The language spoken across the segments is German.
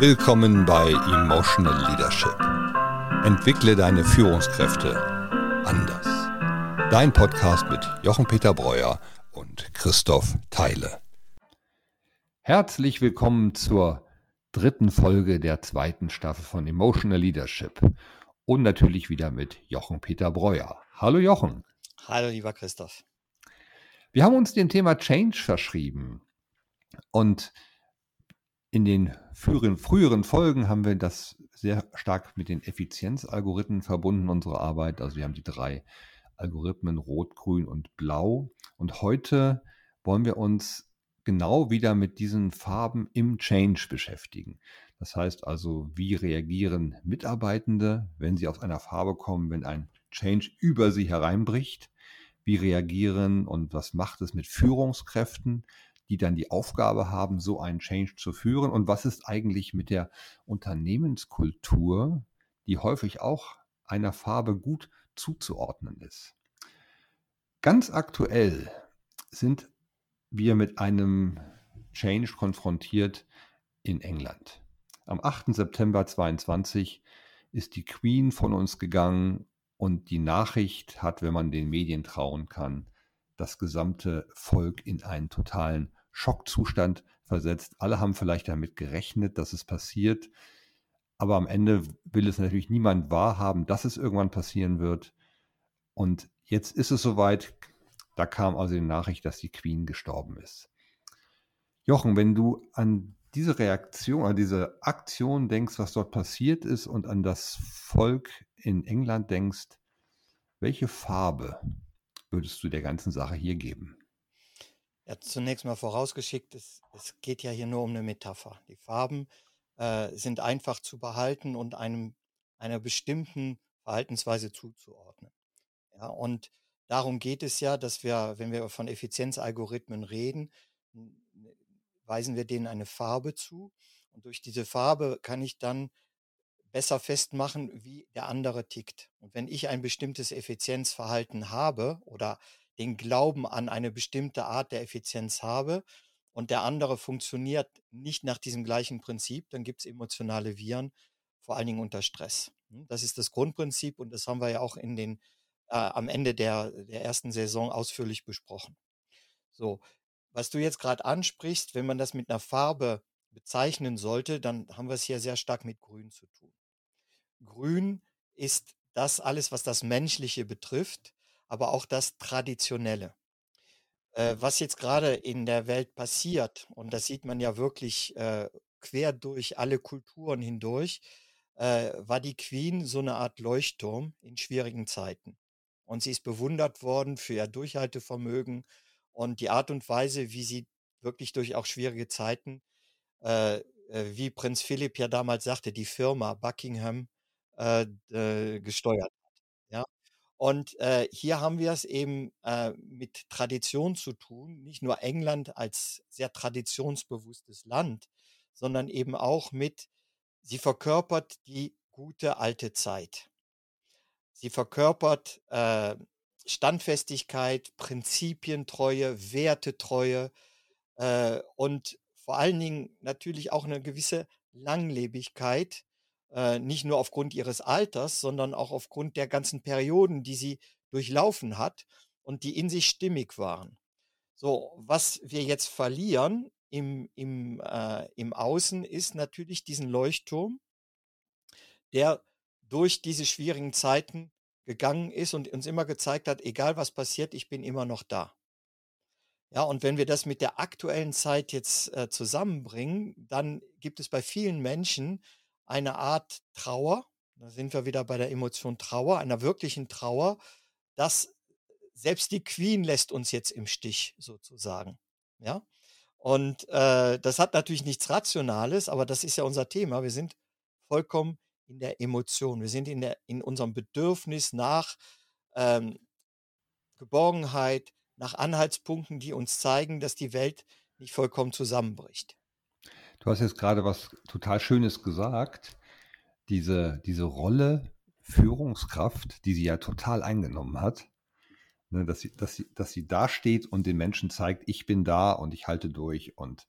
Willkommen bei Emotional Leadership. Entwickle deine Führungskräfte anders. Dein Podcast mit Jochen-Peter Breuer und Christoph Theile. Herzlich willkommen zur dritten Folge der zweiten Staffel von Emotional Leadership. Und natürlich wieder mit Jochen-Peter Breuer. Hallo Jochen. Hallo lieber Christoph. Wir haben uns dem Thema Change verschrieben. Und in den früheren, früheren Folgen haben wir das sehr stark mit den Effizienzalgorithmen verbunden, unsere Arbeit. Also wir haben die drei Algorithmen Rot, Grün und Blau. Und heute wollen wir uns genau wieder mit diesen Farben im Change beschäftigen. Das heißt also, wie reagieren Mitarbeitende, wenn sie aus einer Farbe kommen, wenn ein Change über sie hereinbricht? Wie reagieren und was macht es mit Führungskräften? Die dann die Aufgabe haben, so einen Change zu führen? Und was ist eigentlich mit der Unternehmenskultur, die häufig auch einer Farbe gut zuzuordnen ist? Ganz aktuell sind wir mit einem Change konfrontiert in England. Am 8. September 22 ist die Queen von uns gegangen und die Nachricht hat, wenn man den Medien trauen kann, das gesamte Volk in einen totalen Schockzustand versetzt. Alle haben vielleicht damit gerechnet, dass es passiert. Aber am Ende will es natürlich niemand wahrhaben, dass es irgendwann passieren wird. Und jetzt ist es soweit. Da kam also die Nachricht, dass die Queen gestorben ist. Jochen, wenn du an diese Reaktion, an diese Aktion denkst, was dort passiert ist und an das Volk in England denkst, welche Farbe würdest du der ganzen Sache hier geben? Ja, zunächst mal vorausgeschickt, es, es geht ja hier nur um eine Metapher. Die Farben äh, sind einfach zu behalten und einem einer bestimmten Verhaltensweise zuzuordnen. Ja, und darum geht es ja, dass wir, wenn wir von Effizienzalgorithmen reden, weisen wir denen eine Farbe zu. Und durch diese Farbe kann ich dann besser festmachen, wie der andere tickt. Und wenn ich ein bestimmtes Effizienzverhalten habe oder den Glauben an eine bestimmte Art der Effizienz habe und der andere funktioniert nicht nach diesem gleichen Prinzip, dann gibt es emotionale Viren, vor allen Dingen unter Stress. Hm, das ist das Grundprinzip und das haben wir ja auch in den, äh, am Ende der, der ersten Saison ausführlich besprochen. So, was du jetzt gerade ansprichst, wenn man das mit einer Farbe bezeichnen sollte, dann haben wir es hier sehr stark mit Grün zu tun. Grün ist das alles, was das Menschliche betrifft, aber auch das Traditionelle. Äh, was jetzt gerade in der Welt passiert, und das sieht man ja wirklich äh, quer durch alle Kulturen hindurch, äh, war die Queen so eine Art Leuchtturm in schwierigen Zeiten. Und sie ist bewundert worden für ihr Durchhaltevermögen und die Art und Weise, wie sie wirklich durch auch schwierige Zeiten, äh, äh, wie Prinz Philipp ja damals sagte, die Firma Buckingham äh, gesteuert? Und äh, hier haben wir es eben äh, mit Tradition zu tun, nicht nur England als sehr traditionsbewusstes Land, sondern eben auch mit, sie verkörpert die gute alte Zeit. Sie verkörpert äh, Standfestigkeit, Prinzipientreue, Wertetreue äh, und vor allen Dingen natürlich auch eine gewisse Langlebigkeit, äh, nicht nur aufgrund ihres Alters, sondern auch aufgrund der ganzen Perioden, die sie durchlaufen hat und die in sich stimmig waren. So, was wir jetzt verlieren im, im, äh, im Außen ist natürlich diesen Leuchtturm, der durch diese schwierigen Zeiten gegangen ist und uns immer gezeigt hat, egal was passiert, ich bin immer noch da. Ja, und wenn wir das mit der aktuellen Zeit jetzt äh, zusammenbringen, dann gibt es bei vielen Menschen eine Art Trauer, da sind wir wieder bei der Emotion Trauer, einer wirklichen Trauer, dass selbst die Queen lässt uns jetzt im Stich sozusagen. Ja, und äh, das hat natürlich nichts Rationales, aber das ist ja unser Thema. Wir sind vollkommen in der Emotion. Wir sind in, der, in unserem Bedürfnis nach ähm, Geborgenheit, nach Anhaltspunkten, die uns zeigen, dass die Welt nicht vollkommen zusammenbricht. Du hast jetzt gerade was total Schönes gesagt. Diese, diese Rolle Führungskraft, die sie ja total eingenommen hat, ne, dass, sie, dass, sie, dass sie da und den Menschen zeigt, ich bin da und ich halte durch und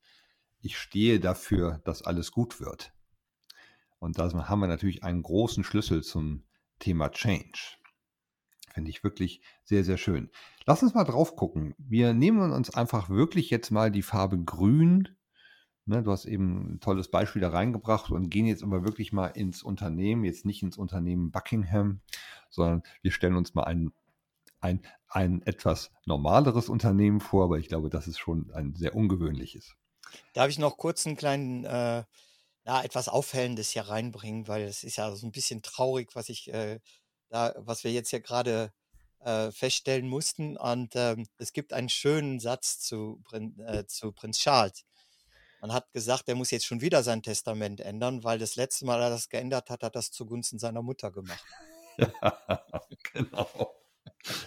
ich stehe dafür, dass alles gut wird. Und da haben wir natürlich einen großen Schlüssel zum Thema Change. Finde ich wirklich sehr, sehr schön. Lass uns mal drauf gucken. Wir nehmen uns einfach wirklich jetzt mal die Farbe Grün. Ne, du hast eben ein tolles Beispiel da reingebracht und gehen jetzt aber wirklich mal ins Unternehmen, jetzt nicht ins Unternehmen Buckingham, sondern wir stellen uns mal ein, ein, ein etwas normaleres Unternehmen vor, aber ich glaube, das ist schon ein sehr ungewöhnliches. Darf ich noch kurz einen kleinen, äh, ja, etwas Aufhellendes hier reinbringen, weil es ist ja so ein bisschen traurig, was ich äh, da, was wir jetzt hier gerade äh, feststellen mussten. Und ähm, es gibt einen schönen Satz zu, äh, zu Prinz Charles. Man hat gesagt, er muss jetzt schon wieder sein Testament ändern, weil das letzte Mal, er das geändert hat, hat er das zugunsten seiner Mutter gemacht. Ja, genau.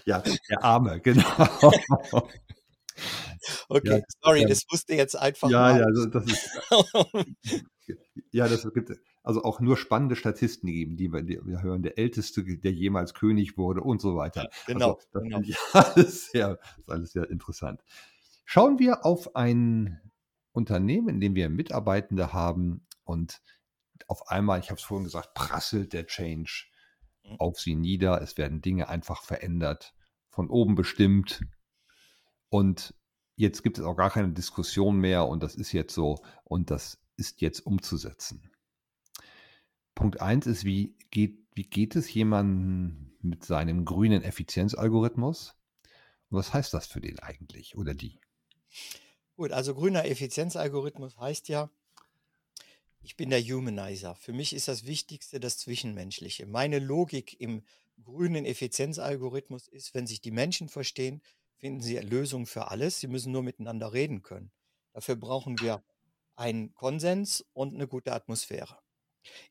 Ja, der Arme, genau. Okay, ja, sorry, das musste jetzt einfach. Ja, mal. ja, also das ist. ja, das gibt also auch nur spannende Statisten geben, die wir, die wir hören, der älteste, der jemals König wurde und so weiter. Genau. Also, das genau. Ich alles sehr, ist alles sehr interessant. Schauen wir auf ein Unternehmen, in dem wir Mitarbeitende haben und auf einmal, ich habe es vorhin gesagt, prasselt der Change mhm. auf sie nieder. Es werden Dinge einfach verändert, von oben bestimmt. Und jetzt gibt es auch gar keine Diskussion mehr und das ist jetzt so und das ist jetzt umzusetzen. Punkt 1 ist, wie geht, wie geht es jemandem mit seinem grünen Effizienzalgorithmus? Und was heißt das für den eigentlich oder die? Gut, also grüner Effizienzalgorithmus heißt ja, ich bin der Humanizer. Für mich ist das Wichtigste das Zwischenmenschliche. Meine Logik im grünen Effizienzalgorithmus ist, wenn sich die Menschen verstehen, finden sie Lösungen für alles. Sie müssen nur miteinander reden können. Dafür brauchen wir einen Konsens und eine gute Atmosphäre.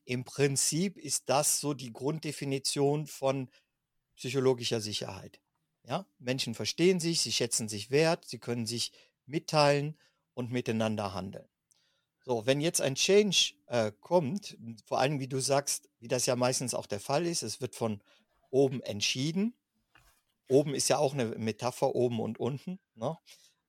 Im Prinzip ist das so die Grunddefinition von psychologischer Sicherheit. Ja, Menschen verstehen sich, sie schätzen sich wert, sie können sich mitteilen und miteinander handeln. So, wenn jetzt ein Change äh, kommt, vor allem wie du sagst, wie das ja meistens auch der Fall ist, es wird von oben entschieden. Oben ist ja auch eine Metapher, oben und unten. Ne?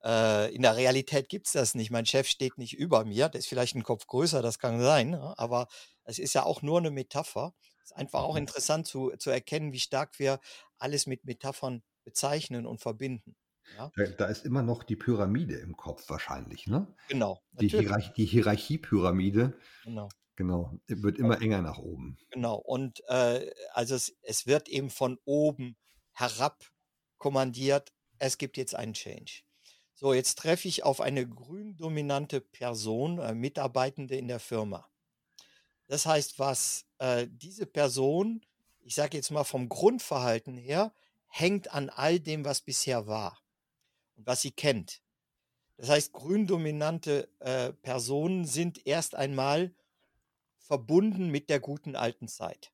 Äh, in der Realität gibt es das nicht. Mein Chef steht nicht über mir, der ist vielleicht ein Kopf größer, das kann sein, ne? aber es ist ja auch nur eine Metapher. Es ist einfach auch mhm. interessant zu, zu erkennen, wie stark wir alles mit Metaphern bezeichnen und verbinden. Ja? Da, ist immer noch die Pyramide im Kopf wahrscheinlich, ne? Genau. Die, Hierarchie, die Hierarchiepyramide. Genau. Genau, wird immer enger nach oben. Genau, und äh, also es, es wird eben von oben herab kommandiert, es gibt jetzt einen Change. So, jetzt treffe ich auf eine grün dominante Person, äh, Mitarbeitende in der Firma. Das heißt, was äh, diese Person, ich sage jetzt mal vom Grundverhalten her, hängt an all dem, was bisher war und was sie kennt. Das heißt, gründominante äh, Personen sind erst einmal verbunden mit der guten alten Zeit.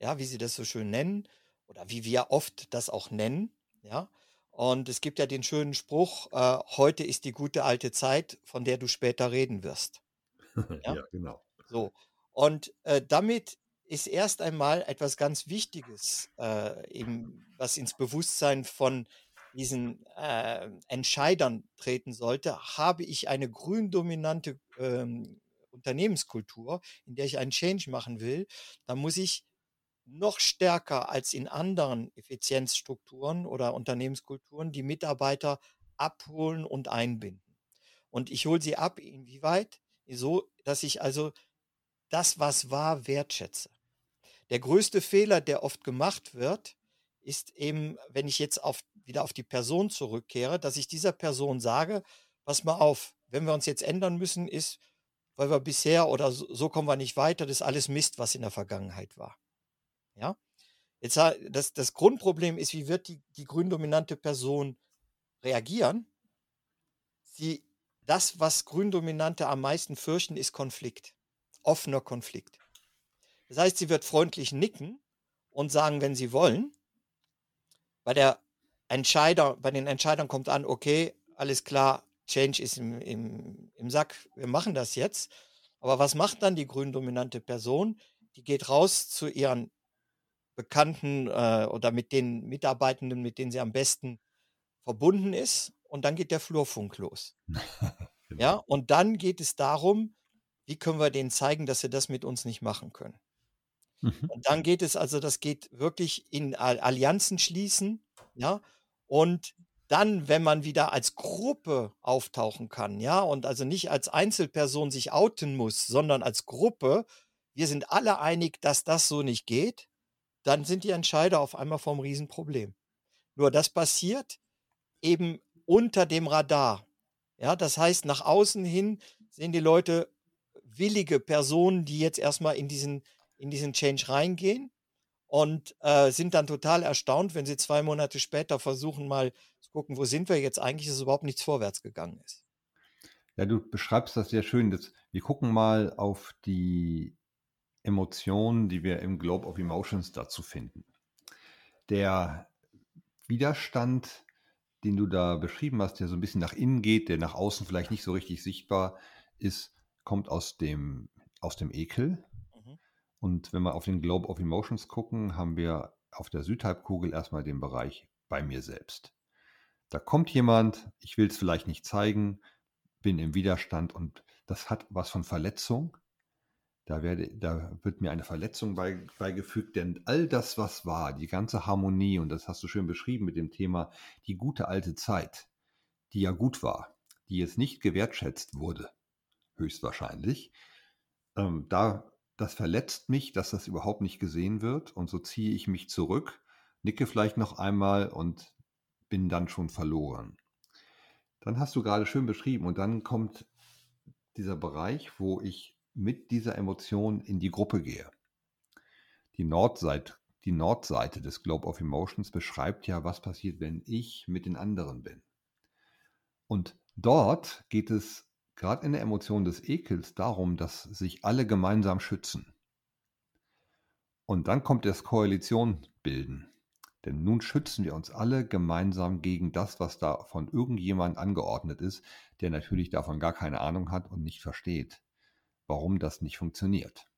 Ja, wie sie das so schön nennen oder wie wir oft das auch nennen. Ja, und es gibt ja den schönen Spruch: äh, Heute ist die gute alte Zeit, von der du später reden wirst. Ja, ja genau. So und äh, damit ist erst einmal etwas ganz Wichtiges, äh, eben, was ins Bewusstsein von diesen äh, Entscheidern treten sollte, habe ich eine grün-dominante ähm, Unternehmenskultur, in der ich einen Change machen will, dann muss ich noch stärker als in anderen Effizienzstrukturen oder Unternehmenskulturen die Mitarbeiter abholen und einbinden. Und ich hole sie ab, inwieweit? So, dass ich also das, was war, wertschätze. Der größte Fehler, der oft gemacht wird, ist eben, wenn ich jetzt auf, wieder auf die Person zurückkehre, dass ich dieser Person sage, pass mal auf, wenn wir uns jetzt ändern müssen, ist, weil wir bisher oder so, so kommen wir nicht weiter, das ist alles Mist, was in der Vergangenheit war. Ja? Jetzt, das, das Grundproblem ist, wie wird die, die gründominante Person reagieren? Sie, das, was Gründominante am meisten fürchten, ist Konflikt. Offener Konflikt. Das heißt, sie wird freundlich nicken und sagen, wenn sie wollen, bei der Entscheider, bei den Entscheidern kommt an, okay, alles klar, Change ist im, im, im Sack, wir machen das jetzt. Aber was macht dann die gründominante Person? Die geht raus zu ihren Bekannten äh, oder mit den Mitarbeitenden, mit denen sie am besten verbunden ist. Und dann geht der Flurfunk los. genau. Ja, und dann geht es darum, wie können wir denen zeigen, dass sie das mit uns nicht machen können. Mhm. Und dann geht es also, das geht wirklich in Allianzen schließen, ja, und dann, wenn man wieder als Gruppe auftauchen kann, ja, und also nicht als Einzelperson sich outen muss, sondern als Gruppe, wir sind alle einig, dass das so nicht geht, dann sind die Entscheider auf einmal vom Riesenproblem. Nur das passiert eben unter dem Radar. Ja, das heißt, nach außen hin sehen die Leute willige Personen, die jetzt erstmal in diesen, in diesen Change reingehen und äh, sind dann total erstaunt, wenn sie zwei Monate später versuchen, mal zu gucken, wo sind wir jetzt eigentlich, dass überhaupt nichts vorwärts gegangen ist. Ja, du beschreibst das sehr schön. Das, wir gucken mal auf die Emotionen, die wir im Globe of Emotions dazu finden. Der Widerstand, den du da beschrieben hast, der so ein bisschen nach innen geht, der nach außen vielleicht nicht so richtig sichtbar ist, kommt aus dem, aus dem Ekel. Und wenn wir auf den Globe of Emotions gucken, haben wir auf der Südhalbkugel erstmal den Bereich bei mir selbst. Da kommt jemand, ich will es vielleicht nicht zeigen, bin im Widerstand und das hat was von Verletzung. Da, werde, da wird mir eine Verletzung bei, beigefügt, denn all das, was war, die ganze Harmonie, und das hast du schön beschrieben mit dem Thema, die gute alte Zeit, die ja gut war, die jetzt nicht gewertschätzt wurde, höchstwahrscheinlich, ähm, da, das verletzt mich, dass das überhaupt nicht gesehen wird, und so ziehe ich mich zurück, nicke vielleicht noch einmal und bin dann schon verloren. Dann hast du gerade schön beschrieben, und dann kommt dieser Bereich, wo ich mit dieser Emotion in die Gruppe gehe. Die Nordseite, die Nordseite des Globe of Emotions beschreibt ja, was passiert, wenn ich mit den anderen bin. Und dort geht es gerade in der Emotion des Ekels darum, dass sich alle gemeinsam schützen. Und dann kommt das Koalition bilden. Denn nun schützen wir uns alle gemeinsam gegen das, was da von irgendjemand angeordnet ist, der natürlich davon gar keine Ahnung hat und nicht versteht warum das nicht funktioniert.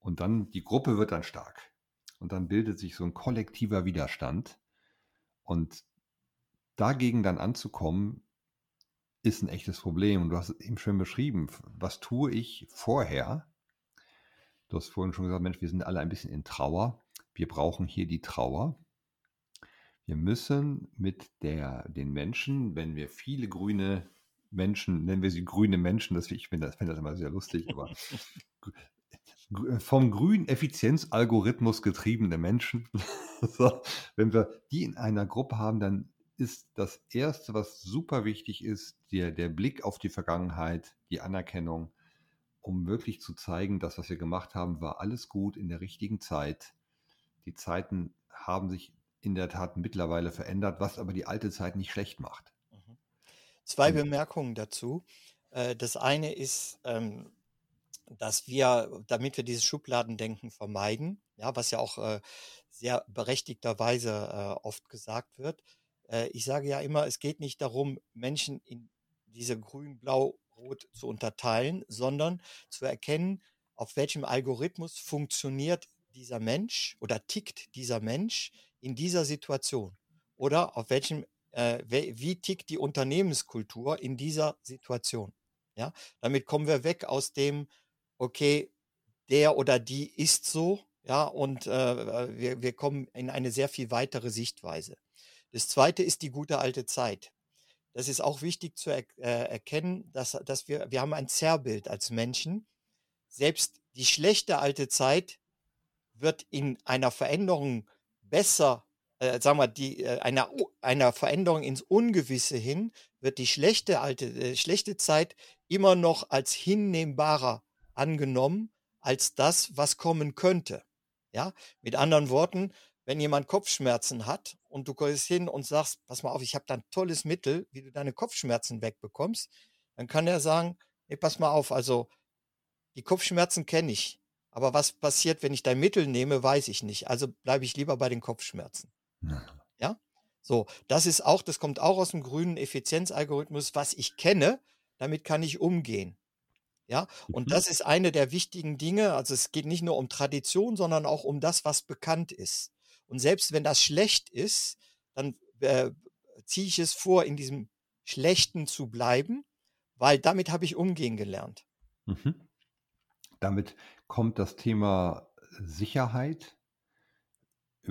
Und dann, die Gruppe wird dann stark. Und dann bildet sich so ein kollektiver Widerstand. Und dagegen dann anzukommen, ist ein echtes Problem. Und du hast es eben schön beschrieben. Was tue ich vorher? Du hast vorhin schon gesagt, Mensch, wir sind alle ein bisschen in Trauer. Wir brauchen hier die Trauer. Wir müssen mit der, den Menschen, wenn wir viele grüne Menschen, nennen wir sie grüne Menschen, das, ich finde das, find das immer sehr lustig, aber vom grünen Effizienzalgorithmus getriebene Menschen, so, wenn wir die in einer Gruppe haben, dann ist das Erste, was super wichtig ist, der, der Blick auf die Vergangenheit, die Anerkennung, um wirklich zu zeigen, das, was wir gemacht haben, war alles gut in der richtigen Zeit. Die Zeiten haben sich in der Tat mittlerweile verändert, was aber die alte Zeit nicht schlecht macht. Zwei hm. Bemerkungen dazu. Äh, das eine ist, ähm, dass wir, damit wir dieses Schubladendenken vermeiden, ja, was ja auch äh, sehr berechtigterweise äh, oft gesagt wird. Ich sage ja immer, es geht nicht darum, Menschen in diese grün, blau, rot zu unterteilen, sondern zu erkennen, auf welchem Algorithmus funktioniert dieser Mensch oder tickt dieser Mensch in dieser Situation oder auf welchem äh, wie tickt die Unternehmenskultur in dieser Situation. Ja, damit kommen wir weg aus dem, okay, der oder die ist so, ja, und äh, wir, wir kommen in eine sehr viel weitere Sichtweise. Das zweite ist die gute alte Zeit. Das ist auch wichtig zu er, äh, erkennen, dass, dass wir, wir haben ein Zerrbild als Menschen. Selbst die schlechte alte Zeit wird in einer Veränderung besser äh, sagen wir, die, äh, einer, einer Veränderung ins Ungewisse hin, wird die schlechte alte, äh, schlechte Zeit immer noch als hinnehmbarer angenommen als das, was kommen könnte. Ja, mit anderen Worten, wenn jemand Kopfschmerzen hat und du gehst hin und sagst, pass mal auf, ich habe da ein tolles Mittel, wie du deine Kopfschmerzen wegbekommst, dann kann er sagen, nee, pass mal auf, also die Kopfschmerzen kenne ich, aber was passiert, wenn ich dein Mittel nehme, weiß ich nicht. Also bleibe ich lieber bei den Kopfschmerzen. Ja. So, das ist auch, das kommt auch aus dem grünen Effizienzalgorithmus, was ich kenne, damit kann ich umgehen. Ja, und mhm. das ist eine der wichtigen Dinge. Also es geht nicht nur um Tradition, sondern auch um das, was bekannt ist. Und selbst wenn das schlecht ist, dann äh, ziehe ich es vor, in diesem Schlechten zu bleiben, weil damit habe ich umgehen gelernt. Mhm. Damit kommt das Thema Sicherheit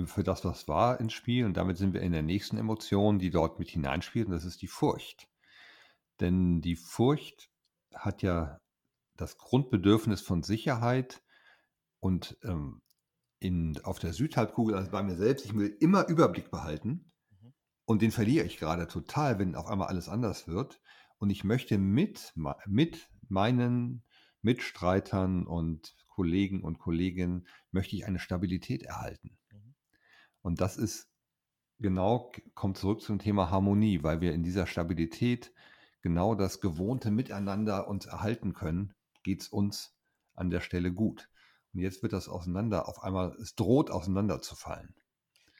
für das, was war, ins Spiel. Und damit sind wir in der nächsten Emotion, die dort mit hineinspielt, und das ist die Furcht. Denn die Furcht hat ja das Grundbedürfnis von Sicherheit und ähm, in, auf der Südhalbkugel, also bei mir selbst, ich will immer Überblick behalten mhm. und den verliere ich gerade total, wenn auf einmal alles anders wird. Und ich möchte mit, mit meinen Mitstreitern und Kollegen und Kolleginnen, möchte ich eine Stabilität erhalten. Mhm. Und das ist genau, kommt zurück zum Thema Harmonie, weil wir in dieser Stabilität genau das gewohnte Miteinander uns erhalten können, geht es uns an der Stelle gut. Und jetzt wird das auseinander, auf einmal, es droht auseinanderzufallen.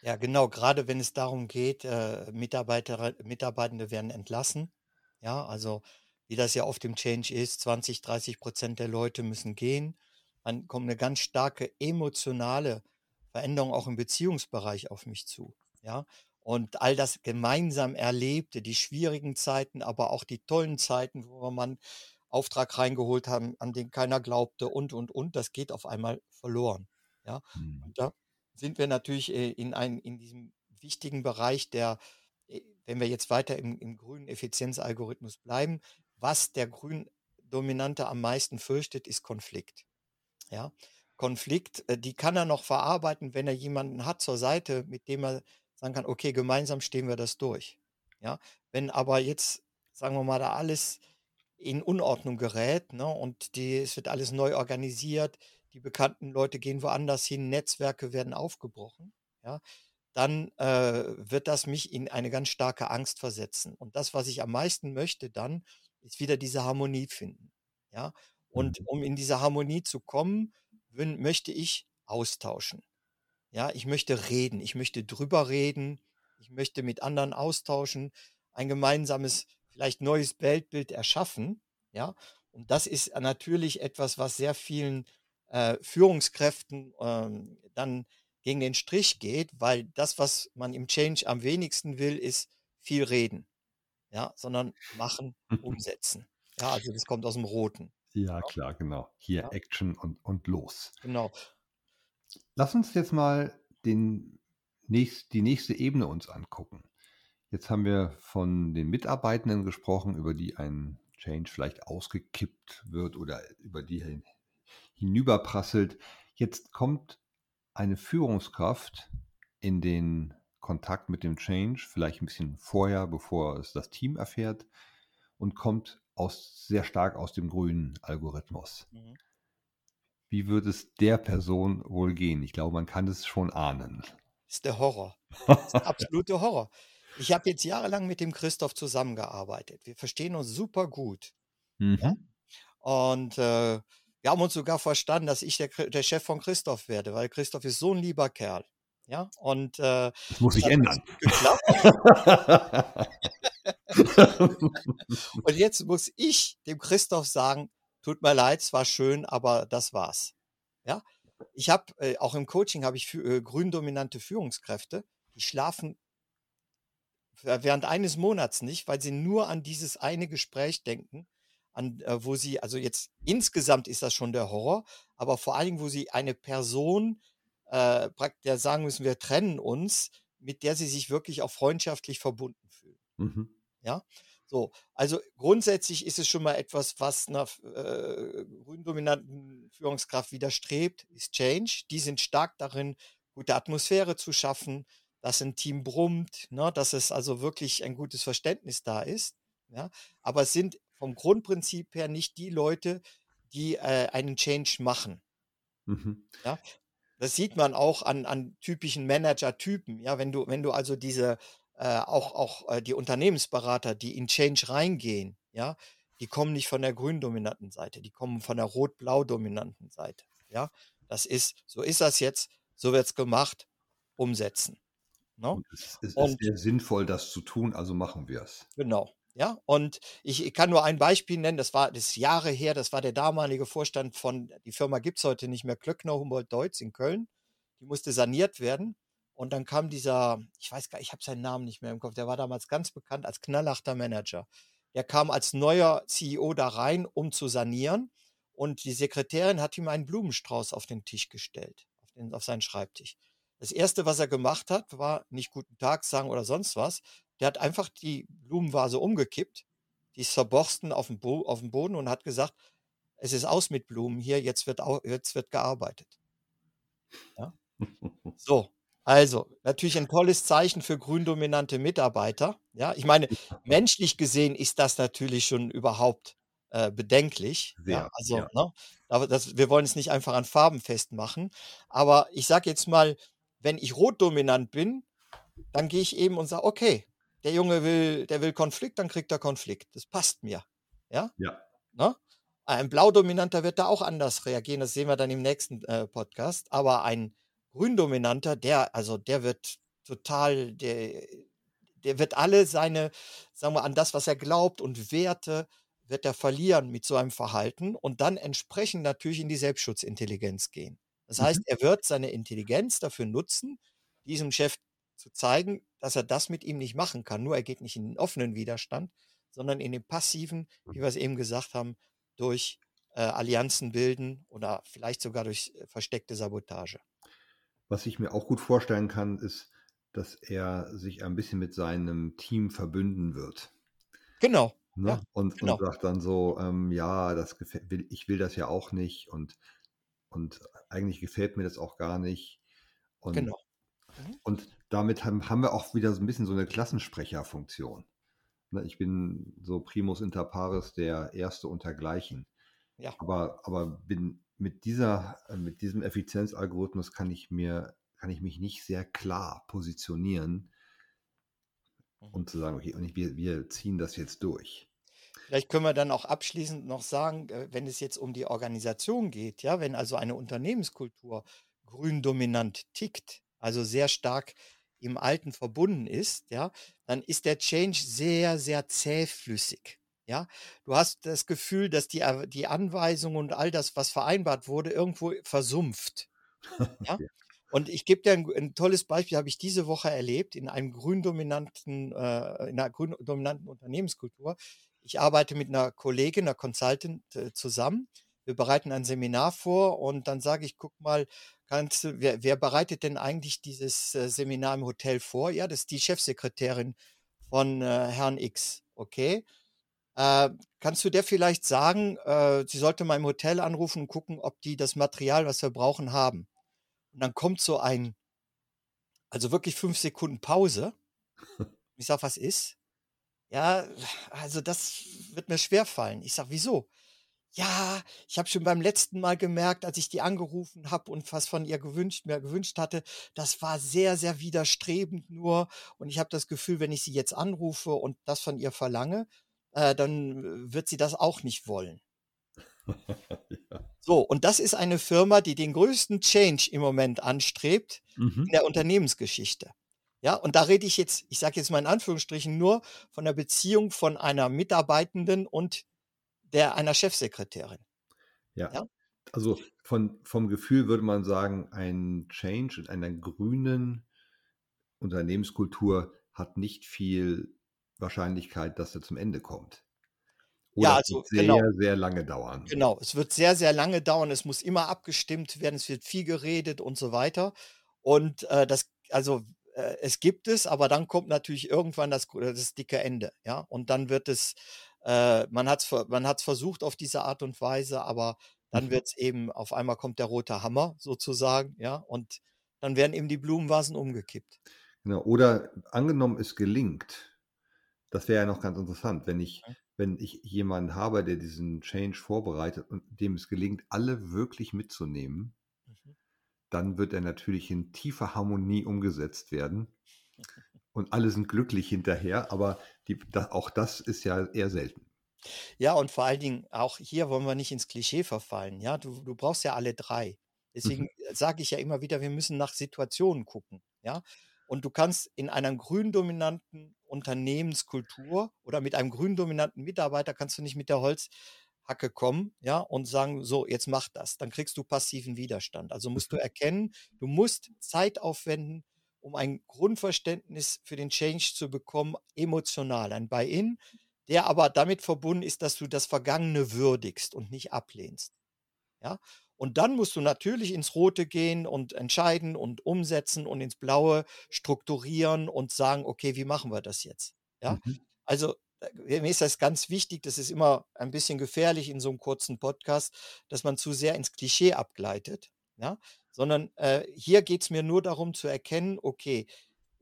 Ja, genau, gerade wenn es darum geht, äh, Mitarbeiter, Mitarbeitende werden entlassen. Ja, also wie das ja oft im Change ist, 20, 30 Prozent der Leute müssen gehen. Dann kommt eine ganz starke emotionale Veränderung auch im Beziehungsbereich auf mich zu. Ja, und all das gemeinsam Erlebte, die schwierigen Zeiten, aber auch die tollen Zeiten, wo man Auftrag reingeholt haben, an den keiner glaubte und, und, und, das geht auf einmal verloren. Ja, mhm. und da sind wir natürlich äh, in, ein, in diesem wichtigen Bereich der, äh, wenn wir jetzt weiter im, im grünen Effizienzalgorithmus bleiben, was der Gründominante am meisten fürchtet, ist Konflikt. Ja, Konflikt, äh, die kann er noch verarbeiten, wenn er jemanden hat zur Seite, mit dem er sagen kann, okay, gemeinsam stehen wir das durch. Ja, wenn aber jetzt, sagen wir mal, da alles in Unordnung gerät ne, und die, es wird alles neu organisiert, die bekannten Leute gehen woanders hin, Netzwerke werden aufgebrochen, ja, dann äh, wird das mich in eine ganz starke Angst versetzen. Und das, was ich am meisten möchte dann, ist wieder diese Harmonie finden. Ja? Und mhm. um in diese Harmonie zu kommen, möchte ich austauschen. Ja, ich möchte reden, ich möchte drüber reden, ich möchte mit anderen austauschen, ein gemeinsames, vielleicht neues Weltbild erschaffen. Ja, und das ist natürlich etwas, was sehr vielen äh, Führungskräften ähm, dann gegen den Strich geht, weil das, was man im Change am wenigsten will, ist viel reden. Ja, sondern machen, umsetzen. Ja, also das kommt aus dem Roten. Ja, klar, genau. Hier ja. Action und, und los. Genau. Lass uns jetzt mal den nächst, die nächste Ebene uns angucken. Jetzt haben wir von den Mitarbeitenden gesprochen, über die ein Change vielleicht ausgekippt wird oder über die hinüberprasselt. Jetzt kommt eine Führungskraft in den Kontakt mit dem Change, vielleicht ein bisschen vorher, bevor es das Team erfährt, und kommt aus, sehr stark aus dem grünen Algorithmus. Mhm. Wie wird es der Person wohl gehen? Ich glaube, man kann es schon ahnen. Das ist der Horror. Das ist der absolute Horror. Ich habe jetzt jahrelang mit dem Christoph zusammengearbeitet. Wir verstehen uns super gut. Mhm. Ja? Und äh, wir haben uns sogar verstanden, dass ich der, der, Chef von Christoph werde, weil Christoph ist so ein lieber Kerl. Ja, und äh, das muss sich ändern. und jetzt muss ich dem Christoph sagen, tut mir leid, es war schön, aber das war's. Ja, ich habe äh, auch im Coaching habe ich für, äh, gründominante Führungskräfte, die schlafen während eines Monats nicht, weil sie nur an dieses eine Gespräch denken, an äh, wo sie also jetzt insgesamt ist das schon der Horror, aber vor allen Dingen, wo sie eine Person äh, praktisch sagen müssen, wir trennen uns, mit der sie sich wirklich auch freundschaftlich verbunden fühlen. Mhm. Ja, so, also grundsätzlich ist es schon mal etwas, was einer äh, gründominanten Führungskraft widerstrebt, ist Change. Die sind stark darin, gute Atmosphäre zu schaffen, dass ein Team brummt, ne, dass es also wirklich ein gutes Verständnis da ist. Ja, aber es sind vom Grundprinzip her nicht die Leute, die äh, einen Change machen. Mhm. Ja, das sieht man auch an, an typischen Manager-Typen. Ja, wenn du, wenn du also diese äh, auch, auch äh, die Unternehmensberater, die in Change reingehen, ja, die kommen nicht von der grün-dominanten Seite, die kommen von der rot-blau-dominanten Seite. Ja, das ist, so ist das jetzt, so wird es gemacht, umsetzen. Ne? Es ist, ist sehr sinnvoll, das zu tun, also machen wir es. Genau. Ja, und ich, ich, kann nur ein Beispiel nennen, das war das Jahre her, das war der damalige Vorstand von, die Firma gibt es heute nicht mehr, Klöckner Humboldt Deutz in Köln. Die musste saniert werden. Und dann kam dieser, ich weiß gar nicht, ich habe seinen Namen nicht mehr im Kopf, der war damals ganz bekannt als knallharter Manager. Der kam als neuer CEO da rein, um zu sanieren. und die Sekretärin hat ihm einen Blumenstrauß auf den Tisch gestellt, auf, den, auf seinen Schreibtisch. Das erste, was er gemacht hat, war nicht guten Tag sagen oder sonst was. Der hat einfach die Blumenvase umgekippt, die ist verborsten auf dem, Bo auf dem Boden und hat gesagt, es ist aus mit Blumen hier, jetzt wird, jetzt wird gearbeitet. Ja? So, also natürlich ein tolles Zeichen für gründominante Mitarbeiter. Ja, ich meine, menschlich gesehen ist das natürlich schon überhaupt äh, bedenklich. Sehr, ja, also, ja. ne, aber das, wir wollen es nicht einfach an Farben festmachen. Aber ich sage jetzt mal, wenn ich rotdominant bin, dann gehe ich eben und sage, okay, der Junge will, der will Konflikt, dann kriegt er Konflikt. Das passt mir. Ja. Ja. Ne? Ein Blaudominanter wird da auch anders reagieren. Das sehen wir dann im nächsten äh, Podcast. Aber ein Gründominanter, der, also der wird total, der, der wird alle seine, sagen wir, an das, was er glaubt und Werte, wird er verlieren mit so einem Verhalten und dann entsprechend natürlich in die Selbstschutzintelligenz gehen. Das heißt, Mhm. er wird seine Intelligenz dafür nutzen, diesem Chef zu zeigen, dass er das mit ihm nicht machen kann. Nur er geht nicht in den offenen Widerstand, sondern in den passiven, wie wir es eben gesagt haben, durch äh, Allianzen bilden oder vielleicht sogar durch äh, versteckte Sabotage. Was ich mir auch gut vorstellen kann, ist, dass er sich ein bisschen mit seinem Team verbünden wird. Genau. Ne? Ja, und, genau. und sagt dann so, ähm, ja, das gefällt, will, ich will das ja auch nicht und, und eigentlich gefällt mir das auch gar nicht. Und, Genau. Mhm. und damit haben, haben wir auch wieder so ein bisschen so eine Klassensprecherfunktion. Ne, ich bin so primus inter pares, der Erste untergleichen. Ja. Aber, aber bin mit dieser, äh, mit diesem Effizienzalgorithmus kann ich mir, kann ich mich nicht sehr klar positionieren Mhm. und zu sagen, okay, und ich, wir, wir ziehen das jetzt durch. Vielleicht können wir dann auch abschließend noch sagen, äh, wenn es jetzt um die Organisation geht, ja, wenn also eine Unternehmenskultur grün dominant tickt, also sehr stark im Alten verbunden ist, ja, dann ist der Change sehr, sehr zähflüssig. Ja, du hast das Gefühl, dass die, die Anweisungen und all das, was vereinbart wurde, irgendwo versumpft. Ja? Und ich gebe dir ein, ein tolles Beispiel, habe ich diese Woche erlebt in einem gründominanten, äh, in einer gründominanten Unternehmenskultur. Ich arbeite mit einer Kollegin, einer Consultant äh, zusammen. Wir bereiten ein Seminar vor und dann sage ich, guck mal, kannst du, wer, wer bereitet denn eigentlich dieses äh, Seminar im Hotel vor? Ja, das ist die Chefsekretärin von äh, Herrn X. Okay. Äh, kannst du der vielleicht sagen, sie sollte mal im Hotel anrufen und gucken, ob die das Material, was wir brauchen, haben? Und dann kommt so ein, also wirklich fünf Sekunden Pause. Ich sage, was ist? Ja, also das wird mir schwer fallen. Ich sage, wieso? Ja, ich habe schon beim letzten Mal gemerkt, als ich die angerufen habe und was von ihr gewünscht, mir gewünscht hatte, das war sehr, sehr widerstrebend nur. Und ich habe das Gefühl, wenn ich sie jetzt anrufe und das von ihr verlange, äh, dann wird sie das auch nicht wollen. ja. So, und das ist eine Firma, die den größten Change im Moment anstrebt Mhm. in der Unternehmensgeschichte. Ja, und da rede ich jetzt, ich sage jetzt mal in Anführungsstrichen, nur von der Beziehung von einer Mitarbeitenden und der einer Chefsekretärin. Ja. Ja. Also von, vom Gefühl würde man sagen, ein Change in einer grünen Unternehmenskultur hat nicht viel Wahrscheinlichkeit, dass er zum Ende kommt. Oder Ja, es also wird sehr, genau. sehr lange dauern. Genau, es wird sehr, sehr lange dauern. Es muss immer abgestimmt werden. Es wird viel geredet und so weiter. Und äh, das, also äh, es gibt es, aber dann kommt natürlich irgendwann das, das dicke Ende. Ja, und dann wird es, äh, man hat es man hat's versucht auf diese Art und Weise, aber dann Mhm. wird es eben, auf einmal kommt der rote Hammer sozusagen. Ja, und dann werden eben die Blumenvasen umgekippt. Genau. Oder angenommen, es gelingt. Das wäre ja noch ganz interessant, wenn ich, wenn ich jemanden habe, der diesen Change vorbereitet und dem es gelingt, alle wirklich mitzunehmen. Dann wird er natürlich in tiefer Harmonie umgesetzt werden. Und alle sind glücklich hinterher, aber die, da, auch das ist ja eher selten. Ja, und vor allen Dingen, auch hier wollen wir nicht ins Klischee verfallen. Ja, du, du brauchst ja alle drei. Deswegen Mhm. sage ich ja immer wieder, wir müssen nach Situationen gucken. Ja, und du kannst in einer gründominanten Unternehmenskultur oder mit einem gründominanten Mitarbeiter kannst du nicht mit der Holzhacke kommen, ja, und sagen, so, jetzt mach das. Dann kriegst du passiven Widerstand. Also musst du Mhm. erkennen, du musst Zeit aufwenden, um ein Grundverständnis für den Change zu bekommen, emotional, ein Buy-in, der aber damit verbunden ist, dass du das Vergangene würdigst und nicht ablehnst. Ja. Und dann musst du natürlich ins Rote gehen und entscheiden und umsetzen und ins Blaue strukturieren und sagen, okay, wie machen wir das jetzt? Ja. Mhm. Also mir ist das ganz wichtig, das ist immer ein bisschen gefährlich in so einem kurzen Podcast, dass man zu sehr ins Klischee abgleitet, ja, sondern äh, hier geht es mir nur darum zu erkennen, okay,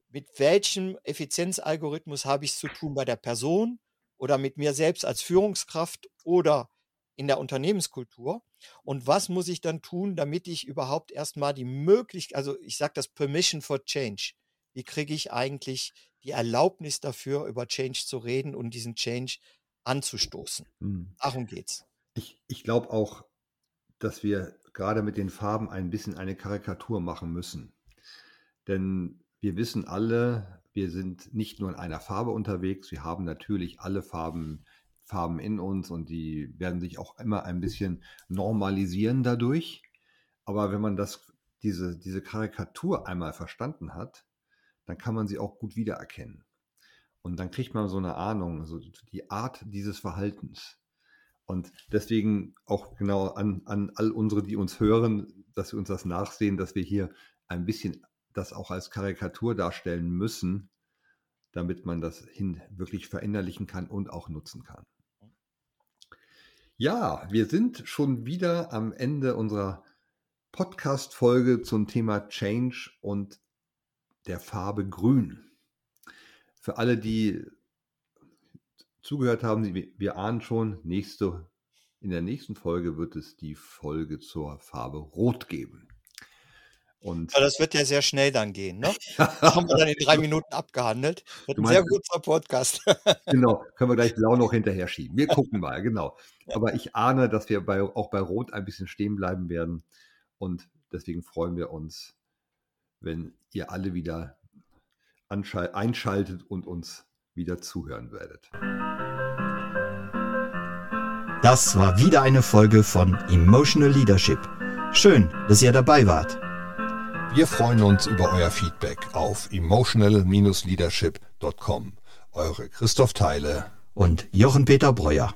mit welchem Effizienzalgorithmus habe ich es zu tun bei der Person oder mit mir selbst als Führungskraft oder in der Unternehmenskultur? Und was muss ich dann tun, damit ich überhaupt erstmal die Möglichkeit, also ich sage das Permission for Change, wie kriege ich eigentlich die Erlaubnis dafür, über Change zu reden und diesen Change anzustoßen. Mhm. Darum geht's. Ich, ich glaube auch, dass wir gerade mit den Farben ein bisschen eine Karikatur machen müssen. Denn wir wissen alle, wir sind nicht nur in einer Farbe unterwegs, wir haben natürlich alle Farben, Farben in uns und die werden sich auch immer ein bisschen normalisieren dadurch. Aber wenn man das, diese, diese Karikatur einmal verstanden hat, dann kann man sie auch gut wiedererkennen. Und dann kriegt man so eine Ahnung, so die Art dieses Verhaltens. Und deswegen auch genau an, an all unsere, die uns hören, dass sie uns das nachsehen, dass wir hier ein bisschen das auch als Karikatur darstellen müssen, damit man das hin wirklich verinnerlichen kann und auch nutzen kann. Ja, wir sind schon wieder am Ende unserer Podcast-Folge zum Thema Change und der Farbe Grün. Für alle, die zugehört haben, wir ahnen schon, nächste, in der nächsten Folge wird es die Folge zur Farbe Rot geben. Und ja, das wird ja sehr schnell dann gehen, ne? haben wir dann in drei Minuten abgehandelt. Wird ein sehr guter Podcast. genau, können wir gleich blau noch hinterher schieben. Wir gucken mal, genau. Aber ich ahne, dass wir bei, auch bei Rot ein bisschen stehen bleiben werden. Und deswegen freuen wir uns, wenn ihr alle wieder einschaltet und uns wieder zuhören werdet. Das war wieder eine Folge von Emotional Leadership. Schön, dass ihr dabei wart. Wir freuen uns über euer Feedback auf emotional-leadership.com. Eure Christoph Teile und Jochen Peter Breuer.